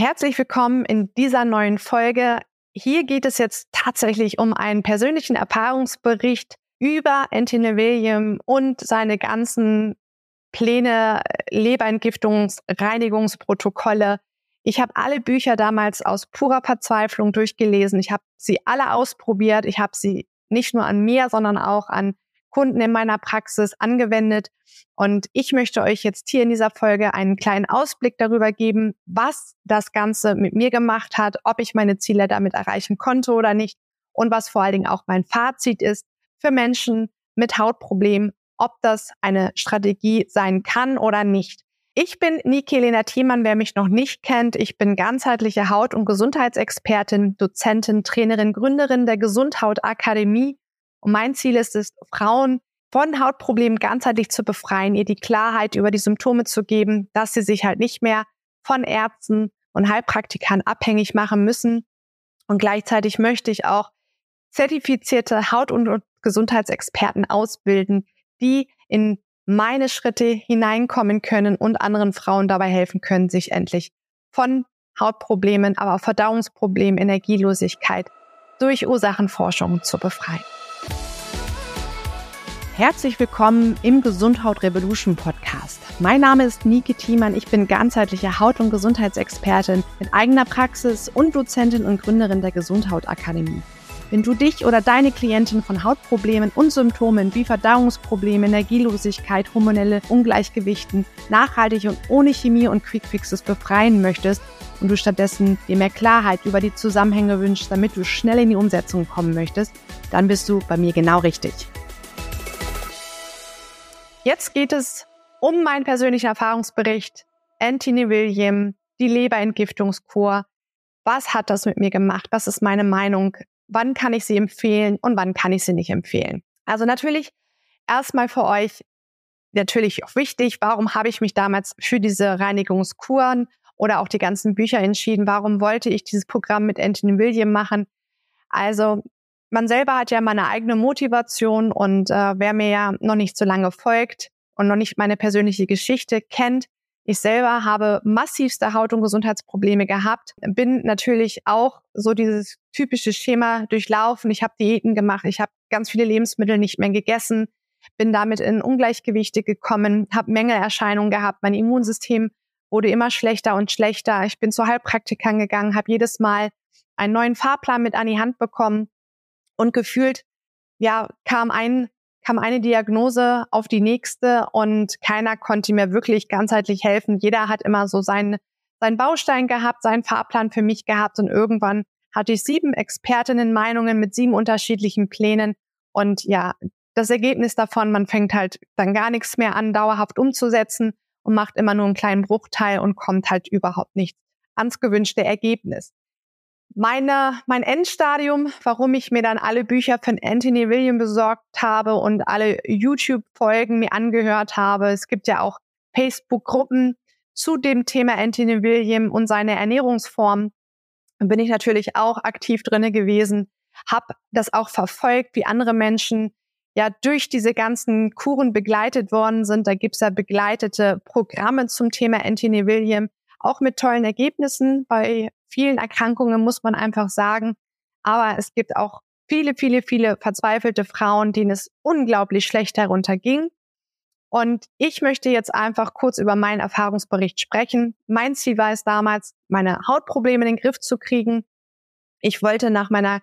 Herzlich willkommen in dieser neuen Folge. Hier geht es jetzt tatsächlich um einen persönlichen Erfahrungsbericht über Anthony William und seine ganzen Pläne, Leberentgiftungs-, Reinigungsprotokolle. Ich habe alle Bücher damals aus purer Verzweiflung durchgelesen. Ich habe sie alle ausprobiert. Ich habe sie nicht nur an mir, sondern auch an Kunden in meiner Praxis angewendet. Und ich möchte euch jetzt hier in dieser Folge einen kleinen Ausblick darüber geben, was das Ganze mit mir gemacht hat, ob ich meine Ziele damit erreichen konnte oder nicht und was vor allen Dingen auch mein Fazit ist für Menschen mit Hautproblemen, ob das eine Strategie sein kann oder nicht. Ich bin Niki Lena Thiemann, wer mich noch nicht kennt. Ich bin ganzheitliche Haut- und Gesundheitsexpertin, Dozentin, Trainerin, Gründerin der Gesundhaut Akademie und mein Ziel ist es, Frauen von Hautproblemen ganzheitlich zu befreien, ihr die Klarheit über die Symptome zu geben, dass sie sich halt nicht mehr von Ärzten und Heilpraktikern abhängig machen müssen. Und gleichzeitig möchte ich auch zertifizierte Haut- und Gesundheitsexperten ausbilden, die in meine Schritte hineinkommen können und anderen Frauen dabei helfen können, sich endlich von Hautproblemen, aber auch Verdauungsproblemen, Energielosigkeit durch Ursachenforschung zu befreien. Herzlich willkommen im Gesundhaut Revolution Podcast. Mein Name ist Nike Thiemann. Ich bin ganzheitliche Haut- und Gesundheitsexpertin mit eigener Praxis und Dozentin und Gründerin der Gesundhaut Akademie. Wenn du dich oder deine Klientin von Hautproblemen und Symptomen wie Verdauungsprobleme, Energielosigkeit, hormonelle Ungleichgewichten nachhaltig und ohne Chemie und Quickfixes befreien möchtest und du stattdessen dir mehr Klarheit über die Zusammenhänge wünschst, damit du schnell in die Umsetzung kommen möchtest, dann bist du bei mir genau richtig. Jetzt geht es um meinen persönlichen Erfahrungsbericht. Anthony William, die Leberentgiftungskur. Was hat das mit mir gemacht? Was ist meine Meinung? Wann kann ich sie empfehlen und wann kann ich sie nicht empfehlen? Also natürlich erstmal für euch natürlich auch wichtig, warum habe ich mich damals für diese Reinigungskuren oder auch die ganzen Bücher entschieden? Warum wollte ich dieses Programm mit Anthony William machen? Also man selber hat ja meine eigene Motivation und äh, wer mir ja noch nicht so lange folgt und noch nicht meine persönliche Geschichte kennt, ich selber habe massivste Haut- und Gesundheitsprobleme gehabt, bin natürlich auch so dieses typische Schema durchlaufen. Ich habe Diäten gemacht, ich habe ganz viele Lebensmittel nicht mehr gegessen, bin damit in Ungleichgewichte gekommen, habe Mängelerscheinungen gehabt, mein Immunsystem wurde immer schlechter und schlechter. Ich bin zu Heilpraktikern gegangen, habe jedes Mal einen neuen Fahrplan mit an die Hand bekommen und gefühlt, ja, kam ein, kam eine Diagnose auf die nächste und keiner konnte mir wirklich ganzheitlich helfen. Jeder hat immer so seinen, seinen Baustein gehabt, seinen Fahrplan für mich gehabt und irgendwann hatte ich sieben Expertinnen-Meinungen mit sieben unterschiedlichen Plänen und ja, das Ergebnis davon, man fängt halt dann gar nichts mehr an, dauerhaft umzusetzen und macht immer nur einen kleinen Bruchteil und kommt halt überhaupt nicht ans gewünschte Ergebnis. Meine, mein Endstadium, warum ich mir dann alle Bücher von Anthony William besorgt habe und alle YouTube-Folgen mir angehört habe. Es gibt ja auch Facebook-Gruppen zu dem Thema Anthony William und seine Ernährungsform. Bin ich natürlich auch aktiv drinne gewesen, habe das auch verfolgt, wie andere Menschen ja durch diese ganzen Kuren begleitet worden sind. Da gibt's ja begleitete Programme zum Thema Anthony William, auch mit tollen Ergebnissen. Bei vielen Erkrankungen muss man einfach sagen. Aber es gibt auch viele, viele, viele verzweifelte Frauen, denen es unglaublich schlecht herunterging. Und ich möchte jetzt einfach kurz über meinen Erfahrungsbericht sprechen. Mein Ziel war es damals, meine Hautprobleme in den Griff zu kriegen. Ich wollte nach meiner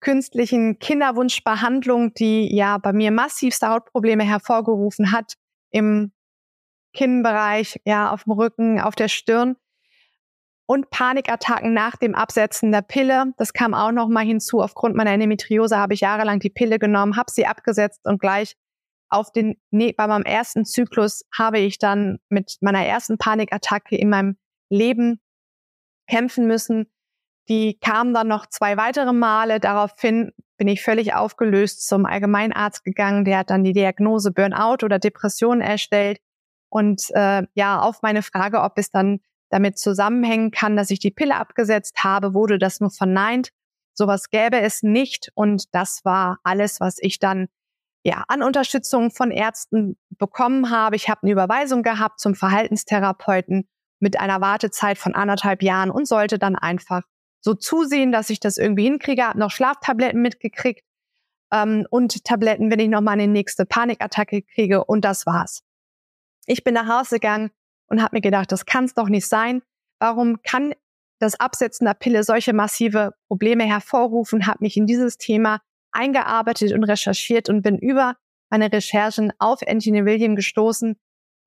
künstlichen Kinderwunschbehandlung, die ja bei mir massivste Hautprobleme hervorgerufen hat, im Kinnbereich, ja, auf dem Rücken, auf der Stirn, und Panikattacken nach dem Absetzen der Pille. Das kam auch noch mal hinzu. Aufgrund meiner Endometriose habe ich jahrelang die Pille genommen, habe sie abgesetzt und gleich auf den nee, bei meinem ersten Zyklus habe ich dann mit meiner ersten Panikattacke in meinem Leben kämpfen müssen. Die kam dann noch zwei weitere Male. Daraufhin bin ich völlig aufgelöst zum Allgemeinarzt gegangen. Der hat dann die Diagnose Burnout oder Depression erstellt. Und äh, ja, auf meine Frage, ob es dann damit zusammenhängen kann, dass ich die Pille abgesetzt habe, wurde das nur verneint. Sowas gäbe es nicht. Und das war alles, was ich dann ja, an Unterstützung von Ärzten bekommen habe. Ich habe eine Überweisung gehabt zum Verhaltenstherapeuten. mit einer Wartezeit von anderthalb Jahren und sollte dann einfach so zusehen, dass ich das irgendwie hinkriege. Hab noch Schlaftabletten mitgekriegt ähm, und Tabletten, wenn ich noch mal eine nächste Panikattacke kriege und das war's. Ich bin nach Hause gegangen und habe mir gedacht, das kann's doch nicht sein. Warum kann das Absetzen der Pille solche massive Probleme hervorrufen? Habe mich in dieses Thema eingearbeitet und recherchiert und bin über meine Recherchen auf Anthony William gestoßen,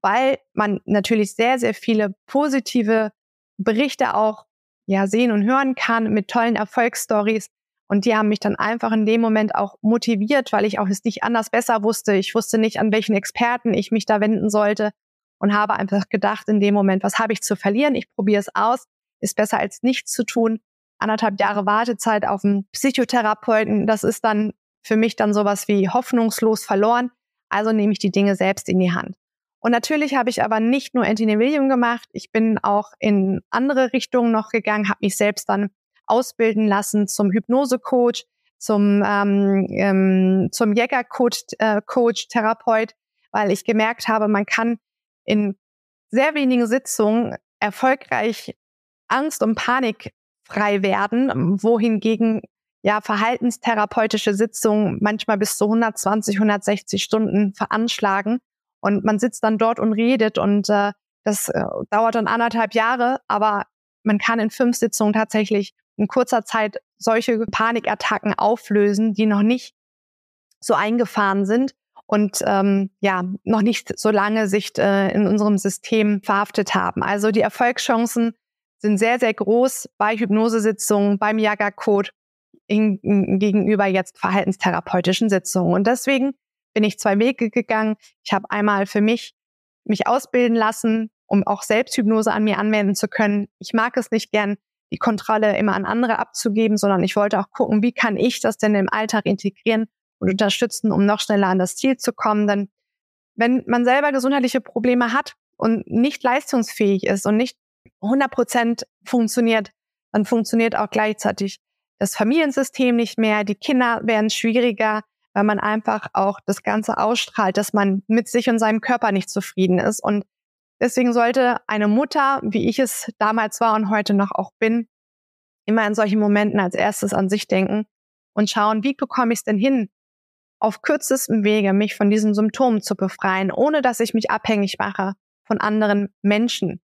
weil man natürlich sehr, sehr viele positive Berichte auch ja sehen und hören kann mit tollen Erfolgsstories. Und die haben mich dann einfach in dem Moment auch motiviert, weil ich auch es nicht anders besser wusste. Ich wusste nicht, an welchen Experten ich mich da wenden sollte und habe einfach gedacht in dem Moment, was habe ich zu verlieren? Ich probiere es aus, ist besser als nichts zu tun. Anderthalb Jahre Wartezeit auf einen Psychotherapeuten, das ist dann für mich dann sowas wie hoffnungslos verloren. Also nehme ich die Dinge selbst in die Hand. Und natürlich habe ich aber nicht nur Anthony William gemacht, ich bin auch in andere Richtungen noch gegangen, habe mich selbst dann ausbilden lassen zum Hypnosecoach, zum ähm, ähm, zum Jägercoach, äh, Coach, Therapeut, weil ich gemerkt habe, man kann in sehr wenigen Sitzungen erfolgreich Angst und Panik frei werden, wohingegen ja verhaltenstherapeutische Sitzungen manchmal bis zu 120, 160 Stunden veranschlagen und man sitzt dann dort und redet und äh, das äh, dauert dann anderthalb Jahre, aber man kann in fünf Sitzungen tatsächlich in kurzer Zeit solche Panikattacken auflösen, die noch nicht so eingefahren sind und ähm, ja noch nicht so lange sich äh, in unserem System verhaftet haben. Also die Erfolgschancen sind sehr sehr groß bei Hypnosesitzungen, beim Yaga Code in, in, gegenüber jetzt verhaltenstherapeutischen Sitzungen und deswegen bin ich zwei Wege gegangen. Ich habe einmal für mich mich ausbilden lassen, um auch Selbsthypnose an mir anwenden zu können. Ich mag es nicht gern, die Kontrolle immer an andere abzugeben, sondern ich wollte auch gucken, wie kann ich das denn im Alltag integrieren und unterstützen, um noch schneller an das Ziel zu kommen. Denn wenn man selber gesundheitliche Probleme hat und nicht leistungsfähig ist und nicht 100 Prozent funktioniert, dann funktioniert auch gleichzeitig das Familiensystem nicht mehr, die Kinder werden schwieriger, weil man einfach auch das Ganze ausstrahlt, dass man mit sich und seinem Körper nicht zufrieden ist. Und Deswegen sollte eine Mutter, wie ich es damals war und heute noch auch bin, immer in solchen Momenten als erstes an sich denken und schauen, wie bekomme ich es denn hin, auf kürzestem Wege mich von diesen Symptomen zu befreien, ohne dass ich mich abhängig mache von anderen Menschen.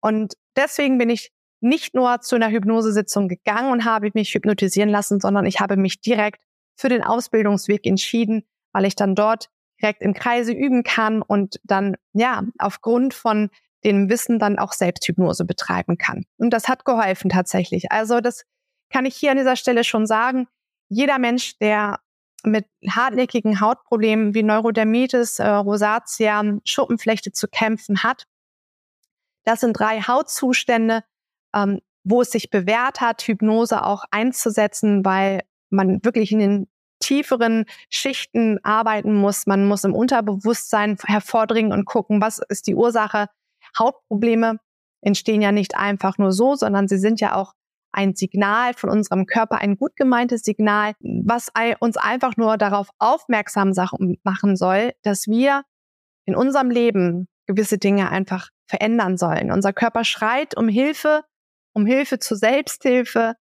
Und deswegen bin ich nicht nur zu einer Hypnosesitzung gegangen und habe mich hypnotisieren lassen, sondern ich habe mich direkt für den Ausbildungsweg entschieden, weil ich dann dort direkt im Kreise üben kann und dann, ja, aufgrund von dem Wissen dann auch Selbsthypnose betreiben kann. Und das hat geholfen tatsächlich. Also das kann ich hier an dieser Stelle schon sagen. Jeder Mensch, der mit hartnäckigen Hautproblemen wie Neurodermitis, äh, Rosatia, Schuppenflechte zu kämpfen hat, das sind drei Hautzustände, ähm, wo es sich bewährt hat, Hypnose auch einzusetzen, weil man wirklich in den tieferen Schichten arbeiten muss. Man muss im Unterbewusstsein hervordringen und gucken, was ist die Ursache. Hautprobleme entstehen ja nicht einfach nur so, sondern sie sind ja auch ein Signal von unserem Körper, ein gut gemeintes Signal, was uns einfach nur darauf aufmerksam machen soll, dass wir in unserem Leben gewisse Dinge einfach verändern sollen. Unser Körper schreit um Hilfe, um Hilfe zur Selbsthilfe,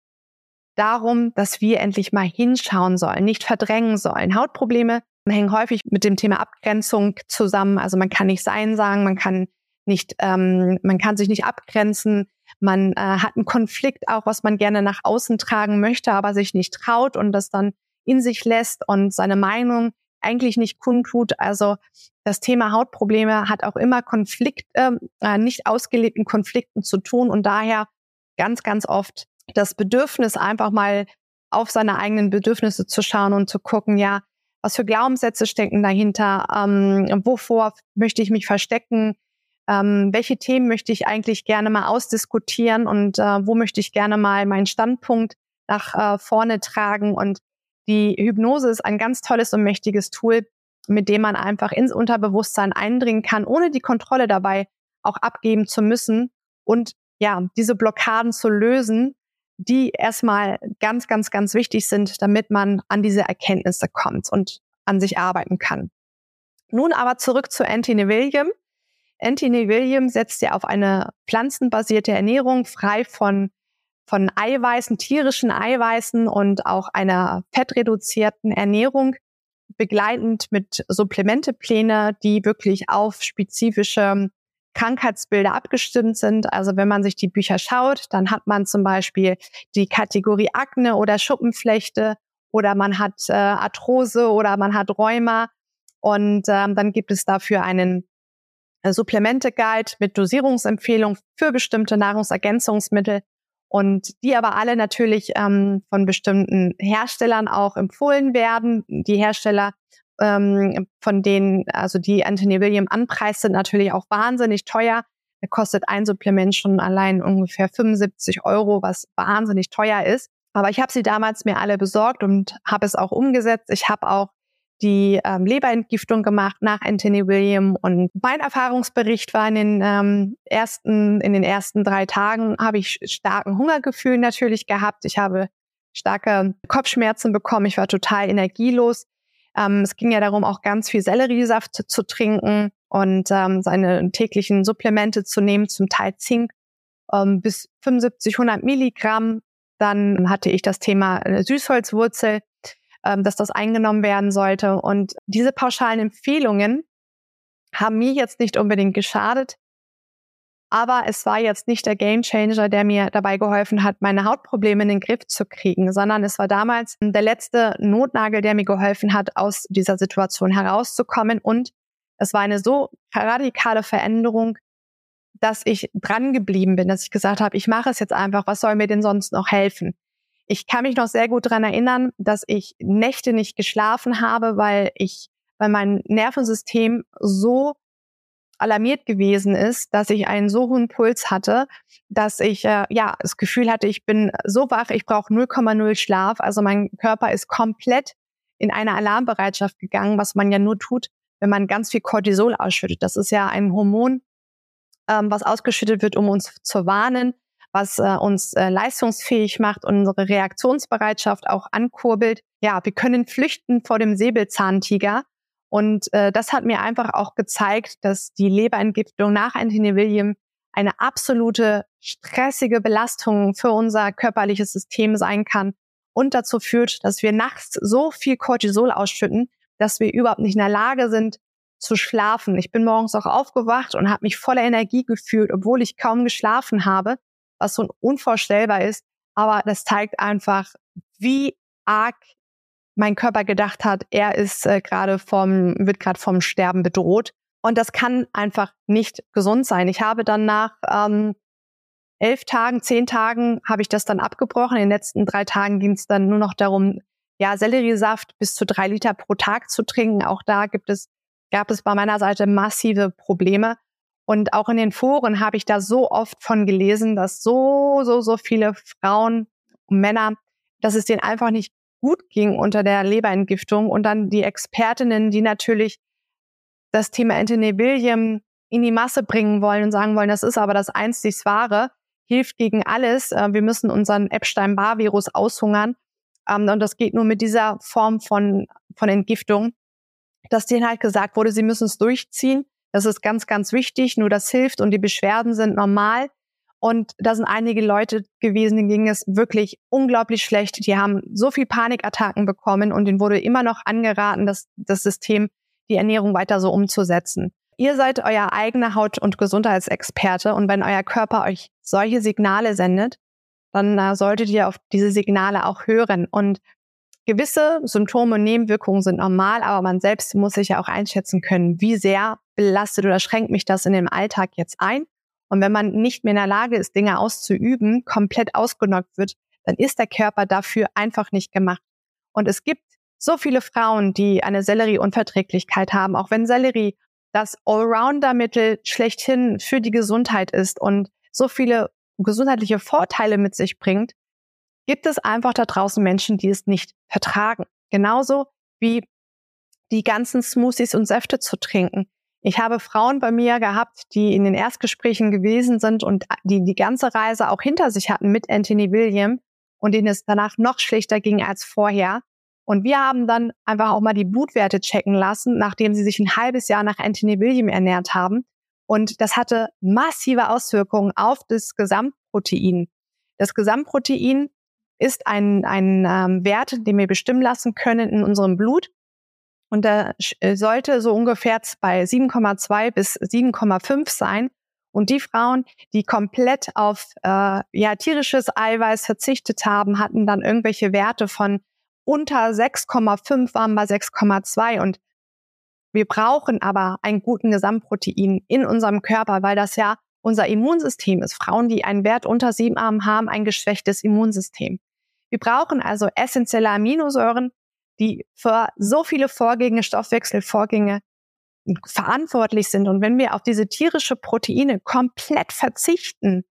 darum, dass wir endlich mal hinschauen sollen, nicht verdrängen sollen. Hautprobleme hängen häufig mit dem Thema Abgrenzung zusammen. Also man kann nicht Sein sagen, man kann nicht, ähm, man kann sich nicht abgrenzen. Man äh, hat einen Konflikt auch, was man gerne nach außen tragen möchte, aber sich nicht traut und das dann in sich lässt und seine Meinung eigentlich nicht kundtut. Also das Thema Hautprobleme hat auch immer Konflikt, ähm, äh, nicht ausgelebten Konflikten zu tun und daher ganz, ganz oft das Bedürfnis, einfach mal auf seine eigenen Bedürfnisse zu schauen und zu gucken, ja, was für Glaubenssätze stecken dahinter, ähm, wovor möchte ich mich verstecken, ähm, welche Themen möchte ich eigentlich gerne mal ausdiskutieren und äh, wo möchte ich gerne mal meinen Standpunkt nach äh, vorne tragen. Und die Hypnose ist ein ganz tolles und mächtiges Tool, mit dem man einfach ins Unterbewusstsein eindringen kann, ohne die Kontrolle dabei auch abgeben zu müssen und ja, diese Blockaden zu lösen, die erstmal ganz, ganz, ganz wichtig sind, damit man an diese Erkenntnisse kommt und an sich arbeiten kann. Nun aber zurück zu Anthony William. Anthony Williams setzt ja auf eine pflanzenbasierte Ernährung, frei von, von Eiweißen, tierischen Eiweißen und auch einer fettreduzierten Ernährung, begleitend mit Supplementepläne, die wirklich auf spezifische Krankheitsbilder abgestimmt sind. Also wenn man sich die Bücher schaut, dann hat man zum Beispiel die Kategorie Akne oder Schuppenflechte oder man hat äh, Arthrose oder man hat Rheuma. Und ähm, dann gibt es dafür einen Supplemente-Guide mit Dosierungsempfehlung für bestimmte Nahrungsergänzungsmittel und die aber alle natürlich ähm, von bestimmten Herstellern auch empfohlen werden. Die Hersteller ähm, von denen, also die Anthony William anpreist, sind natürlich auch wahnsinnig teuer. Da kostet ein Supplement schon allein ungefähr 75 Euro, was wahnsinnig teuer ist. Aber ich habe sie damals mir alle besorgt und habe es auch umgesetzt. Ich habe auch die ähm, Leberentgiftung gemacht nach Anthony William und mein Erfahrungsbericht war in den ähm, ersten in den ersten drei Tagen habe ich starken Hungergefühl natürlich gehabt. Ich habe starke Kopfschmerzen bekommen. Ich war total energielos. Ähm, es ging ja darum, auch ganz viel Selleriesaft zu, zu trinken und ähm, seine täglichen Supplemente zu nehmen, zum Teil Zink ähm, bis 75, 100 Milligramm. Dann hatte ich das Thema äh, Süßholzwurzel, ähm, dass das eingenommen werden sollte. Und diese pauschalen Empfehlungen haben mir jetzt nicht unbedingt geschadet, aber es war jetzt nicht der Gamechanger, der mir dabei geholfen hat, meine Hautprobleme in den Griff zu kriegen, sondern es war damals der letzte Notnagel, der mir geholfen hat, aus dieser Situation herauszukommen. Und es war eine so radikale Veränderung, dass ich dran geblieben bin, dass ich gesagt habe, ich mache es jetzt einfach, was soll mir denn sonst noch helfen? Ich kann mich noch sehr gut dran erinnern, dass ich Nächte nicht geschlafen habe, weil ich, weil mein Nervensystem so alarmiert gewesen ist, dass ich einen so hohen Puls hatte, dass ich äh, ja das Gefühl hatte, ich bin so wach, ich brauche 0,0 Schlaf. Also mein Körper ist komplett in eine Alarmbereitschaft gegangen, was man ja nur tut, wenn man ganz viel Cortisol ausschüttet. Das ist ja ein Hormon, ähm, was ausgeschüttet wird, um uns zu warnen, was äh, uns äh, leistungsfähig macht, unsere Reaktionsbereitschaft auch ankurbelt. Ja, wir können flüchten vor dem Säbelzahntiger und äh, das hat mir einfach auch gezeigt, dass die Leberentgiftung nach Anthony William eine absolute stressige Belastung für unser körperliches System sein kann und dazu führt, dass wir nachts so viel Cortisol ausschütten, dass wir überhaupt nicht in der Lage sind zu schlafen. Ich bin morgens auch aufgewacht und habe mich voller Energie gefühlt, obwohl ich kaum geschlafen habe, was so unvorstellbar ist. Aber das zeigt einfach, wie arg mein Körper gedacht hat, er ist äh, gerade vom, wird gerade vom Sterben bedroht. Und das kann einfach nicht gesund sein. Ich habe dann nach ähm, elf Tagen, zehn Tagen habe ich das dann abgebrochen. In den letzten drei Tagen ging es dann nur noch darum, ja, Selleriesaft bis zu drei Liter pro Tag zu trinken. Auch da gibt es, gab es bei meiner Seite massive Probleme. Und auch in den Foren habe ich da so oft von gelesen, dass so, so, so viele Frauen und Männer, dass es denen einfach nicht gut ging unter der Leberentgiftung und dann die Expertinnen, die natürlich das Thema Anthony William in die Masse bringen wollen und sagen wollen, das ist aber das einzig Wahre, hilft gegen alles. Äh, wir müssen unseren Epstein-Barr-Virus aushungern. Ähm, und das geht nur mit dieser Form von, von Entgiftung, dass denen halt gesagt wurde, sie müssen es durchziehen. Das ist ganz, ganz wichtig. Nur das hilft und die Beschwerden sind normal. Und da sind einige Leute gewesen, denen ging es wirklich unglaublich schlecht. Die haben so viel Panikattacken bekommen und denen wurde immer noch angeraten, dass das System die Ernährung weiter so umzusetzen. Ihr seid euer eigener Haut- und Gesundheitsexperte und wenn euer Körper euch solche Signale sendet, dann äh, solltet ihr auf diese Signale auch hören. Und gewisse Symptome und Nebenwirkungen sind normal, aber man selbst muss sich ja auch einschätzen können, wie sehr belastet oder schränkt mich das in dem Alltag jetzt ein und wenn man nicht mehr in der Lage ist, Dinge auszuüben, komplett ausgenockt wird, dann ist der Körper dafür einfach nicht gemacht. Und es gibt so viele Frauen, die eine Sellerieunverträglichkeit haben, auch wenn Sellerie das Allrounder-Mittel schlechthin für die Gesundheit ist und so viele gesundheitliche Vorteile mit sich bringt, gibt es einfach da draußen Menschen, die es nicht vertragen. Genauso wie die ganzen Smoothies und Säfte zu trinken. Ich habe Frauen bei mir gehabt, die in den Erstgesprächen gewesen sind und die die ganze Reise auch hinter sich hatten mit Anthony William und denen es danach noch schlechter ging als vorher. Und wir haben dann einfach auch mal die Blutwerte checken lassen, nachdem sie sich ein halbes Jahr nach Anthony William ernährt haben. Und das hatte massive Auswirkungen auf das Gesamtprotein. Das Gesamtprotein ist ein, ein ähm, Wert, den wir bestimmen lassen können in unserem Blut. Und der äh, sollte so ungefähr bei 7,2 bis 7,5 sein. Und die Frauen, die komplett auf äh, ja, tierisches Eiweiß verzichtet haben, hatten dann irgendwelche Werte von unter 6,5 waren bei 6,2. Und wir brauchen aber einen guten Gesamtprotein in unserem Körper, weil das ja unser Immunsystem ist. Frauen, die einen Wert unter 7 haben, ein geschwächtes Immunsystem. Wir brauchen also essentielle Aminosäuren, die für so viele Vorgänge, Stoffwechselvorgänge verantwortlich sind. Und wenn wir auf diese tierische Proteine komplett verzichten,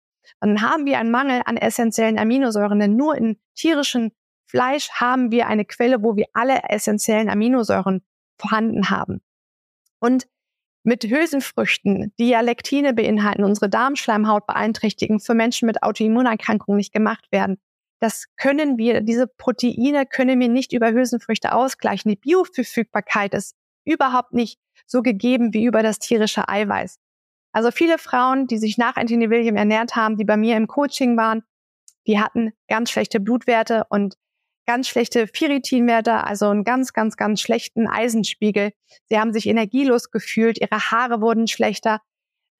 dann haben wir einen Mangel an essentiellen Aminosäuren. Denn nur in tierischem Fleisch haben wir eine Quelle, wo wir alle essentiellen Aminosäuren vorhanden haben. Und mit Hülsenfrüchten, die ja Lektine beinhalten, unsere Darmschleimhaut beeinträchtigen, für Menschen mit Autoimmunerkrankungen nicht gemacht werden, das können wir, diese Proteine können wir nicht über Hülsenfrüchte ausgleichen. Die Bioverfügbarkeit ist überhaupt nicht so gegeben wie über das tierische Eiweiß. Also viele Frauen, die sich nach Anthony William ernährt haben, die bei mir im Coaching waren, die hatten ganz schlechte Blutwerte und ganz schlechte Ferritinwerte, also einen ganz, ganz, ganz schlechten Eisenspiegel. Sie haben sich energielos gefühlt, ihre Haare wurden schlechter.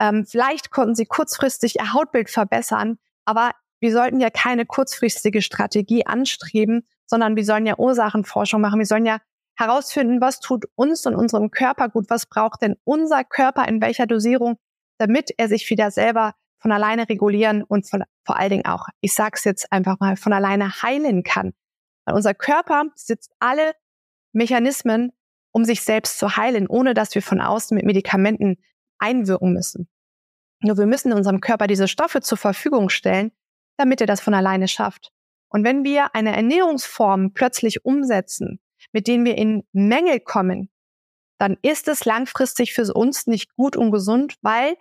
Ähm, vielleicht konnten sie kurzfristig ihr Hautbild verbessern, aber wir sollten ja keine kurzfristige Strategie anstreben, sondern wir sollen ja Ursachenforschung machen. Wir sollen ja herausfinden, was tut uns und unserem Körper gut, was braucht denn unser Körper in welcher Dosierung, damit er sich wieder selber von alleine regulieren und von, vor allen Dingen auch, ich sag's jetzt einfach mal, von alleine heilen kann. Weil unser Körper sitzt alle Mechanismen, um sich selbst zu heilen, ohne dass wir von außen mit Medikamenten einwirken müssen. Nur wir müssen unserem Körper diese Stoffe zur Verfügung stellen, damit er das von alleine schafft. Und wenn wir eine Ernährungsform plötzlich umsetzen, mit denen wir in Mängel kommen, dann ist es langfristig für uns nicht gut und gesund, weil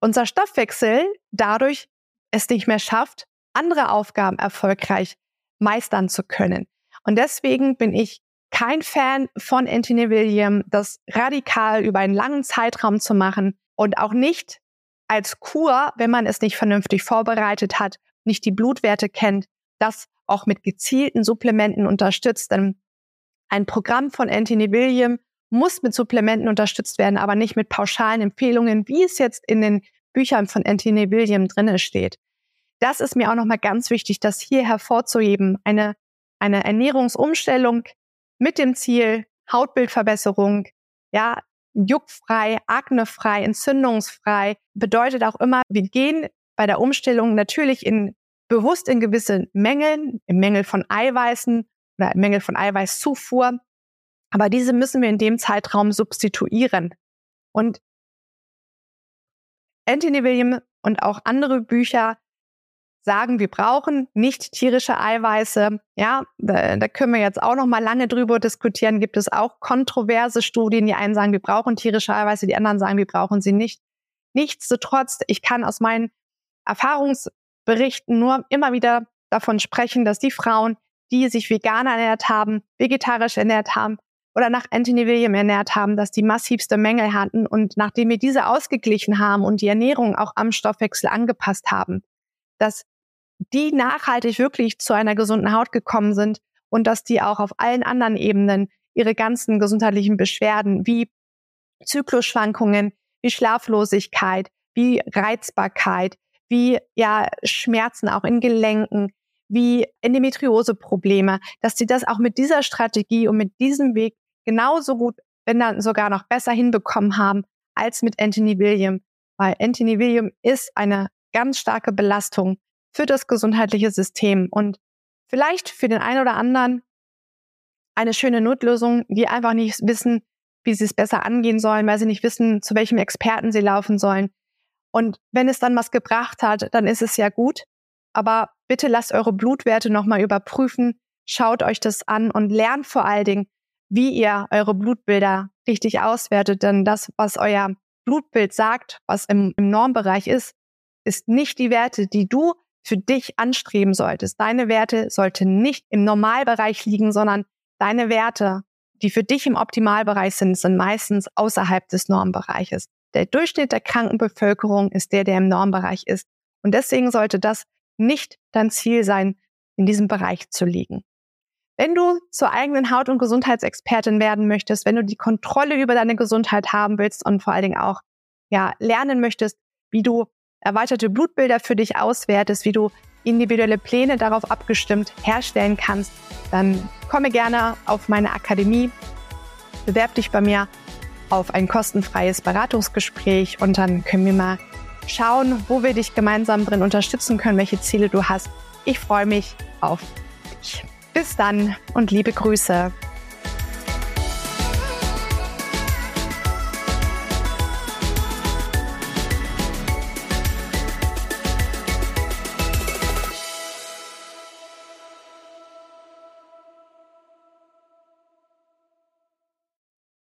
unser Stoffwechsel dadurch es nicht mehr schafft, andere Aufgaben erfolgreich meistern zu können. Und deswegen bin ich kein Fan von Anthony William, das radikal über einen langen Zeitraum zu machen und auch nicht als Kur, wenn man es nicht vernünftig vorbereitet hat, nicht die Blutwerte kennt, das auch mit gezielten Supplementen unterstützt. Denn ein Programm von Anthony William muss mit Supplementen unterstützt werden, aber nicht mit pauschalen Empfehlungen, wie es jetzt in den Büchern von Anthony William drinne steht. Das ist mir auch nochmal ganz wichtig, das hier hervorzuheben. Eine, eine Ernährungsumstellung mit dem Ziel Hautbildverbesserung, ja, juckfrei, aknefrei, entzündungsfrei, bedeutet auch immer, wir gehen bei der Umstellung natürlich in, bewusst in gewisse Mängeln, im Mängel von Eiweißen oder im Mängel von Eiweißzufuhr. Aber diese müssen wir in dem Zeitraum substituieren. Und Anthony William und auch andere Bücher sagen, wir brauchen nicht tierische Eiweiße. Ja, da, da können wir jetzt auch noch mal lange drüber diskutieren. Gibt es auch kontroverse Studien, die einen sagen, wir brauchen tierische Eiweiße, die anderen sagen, wir brauchen sie nicht. Nichtsdestotrotz, ich kann aus meinen Erfahrungsberichten nur immer wieder davon sprechen, dass die Frauen, die sich vegan ernährt haben, vegetarisch ernährt haben oder nach Anthony William ernährt haben, dass die massivste Mängel hatten. Und nachdem wir diese ausgeglichen haben und die Ernährung auch am Stoffwechsel angepasst haben, dass die nachhaltig wirklich zu einer gesunden Haut gekommen sind und dass die auch auf allen anderen Ebenen ihre ganzen gesundheitlichen Beschwerden wie Zyklusschwankungen, wie Schlaflosigkeit, wie Reizbarkeit, wie ja Schmerzen auch in Gelenken, wie Endometrioseprobleme, dass sie das auch mit dieser Strategie und mit diesem Weg genauso gut, wenn dann sogar noch besser hinbekommen haben als mit Anthony William, weil Anthony William ist eine ganz starke Belastung für das gesundheitliche System und vielleicht für den einen oder anderen eine schöne Notlösung, die einfach nicht wissen, wie sie es besser angehen sollen, weil sie nicht wissen, zu welchem Experten sie laufen sollen. Und wenn es dann was gebracht hat, dann ist es ja gut. Aber bitte lasst eure Blutwerte nochmal überprüfen, schaut euch das an und lernt vor allen Dingen, wie ihr eure Blutbilder richtig auswertet. Denn das, was euer Blutbild sagt, was im, im Normbereich ist, ist nicht die Werte, die du für dich anstreben solltest. Deine Werte sollten nicht im Normalbereich liegen, sondern deine Werte, die für dich im Optimalbereich sind, sind meistens außerhalb des Normbereiches. Der Durchschnitt der Krankenbevölkerung ist der, der im Normbereich ist. Und deswegen sollte das nicht dein Ziel sein, in diesem Bereich zu liegen. Wenn du zur eigenen Haut- und Gesundheitsexpertin werden möchtest, wenn du die Kontrolle über deine Gesundheit haben willst und vor allen Dingen auch ja, lernen möchtest, wie du erweiterte Blutbilder für dich auswertest, wie du individuelle Pläne darauf abgestimmt herstellen kannst, dann komme gerne auf meine Akademie, bewerb dich bei mir auf ein kostenfreies Beratungsgespräch und dann können wir mal schauen, wo wir dich gemeinsam drin unterstützen können, welche Ziele du hast. Ich freue mich auf dich. Bis dann und liebe Grüße.